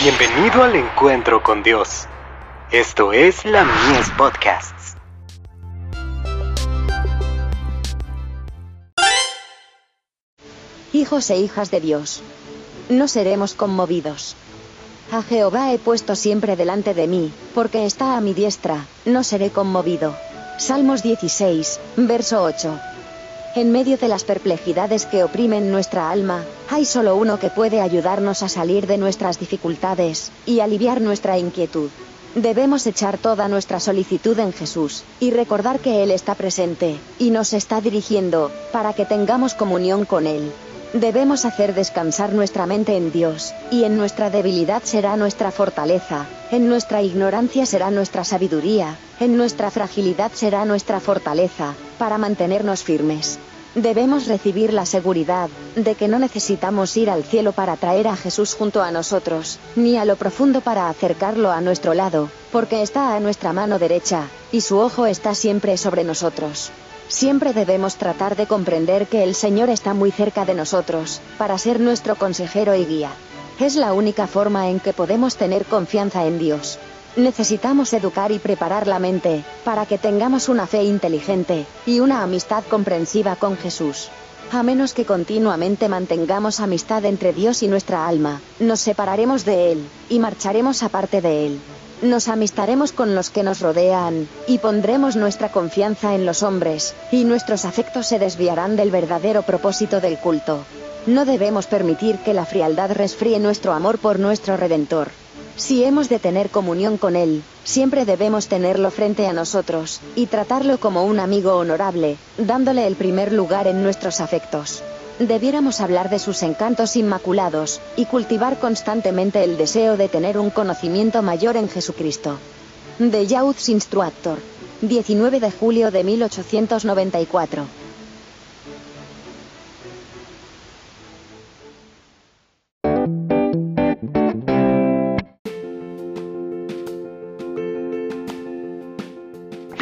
Bienvenido al encuentro con Dios. Esto es la Mies Podcasts. Hijos e hijas de Dios, no seremos conmovidos. A Jehová he puesto siempre delante de mí, porque está a mi diestra, no seré conmovido. Salmos 16, verso 8. En medio de las perplejidades que oprimen nuestra alma, hay solo uno que puede ayudarnos a salir de nuestras dificultades, y aliviar nuestra inquietud. Debemos echar toda nuestra solicitud en Jesús, y recordar que Él está presente, y nos está dirigiendo, para que tengamos comunión con Él. Debemos hacer descansar nuestra mente en Dios, y en nuestra debilidad será nuestra fortaleza, en nuestra ignorancia será nuestra sabiduría, en nuestra fragilidad será nuestra fortaleza, para mantenernos firmes. Debemos recibir la seguridad de que no necesitamos ir al cielo para traer a Jesús junto a nosotros, ni a lo profundo para acercarlo a nuestro lado, porque está a nuestra mano derecha, y su ojo está siempre sobre nosotros. Siempre debemos tratar de comprender que el Señor está muy cerca de nosotros, para ser nuestro consejero y guía. Es la única forma en que podemos tener confianza en Dios. Necesitamos educar y preparar la mente, para que tengamos una fe inteligente, y una amistad comprensiva con Jesús. A menos que continuamente mantengamos amistad entre Dios y nuestra alma, nos separaremos de Él, y marcharemos aparte de Él. Nos amistaremos con los que nos rodean, y pondremos nuestra confianza en los hombres, y nuestros afectos se desviarán del verdadero propósito del culto. No debemos permitir que la frialdad resfríe nuestro amor por nuestro Redentor. Si hemos de tener comunión con Él, siempre debemos tenerlo frente a nosotros, y tratarlo como un amigo honorable, dándole el primer lugar en nuestros afectos. Debiéramos hablar de sus encantos inmaculados, y cultivar constantemente el deseo de tener un conocimiento mayor en Jesucristo. De Youth's Instructor. 19 de julio de 1894.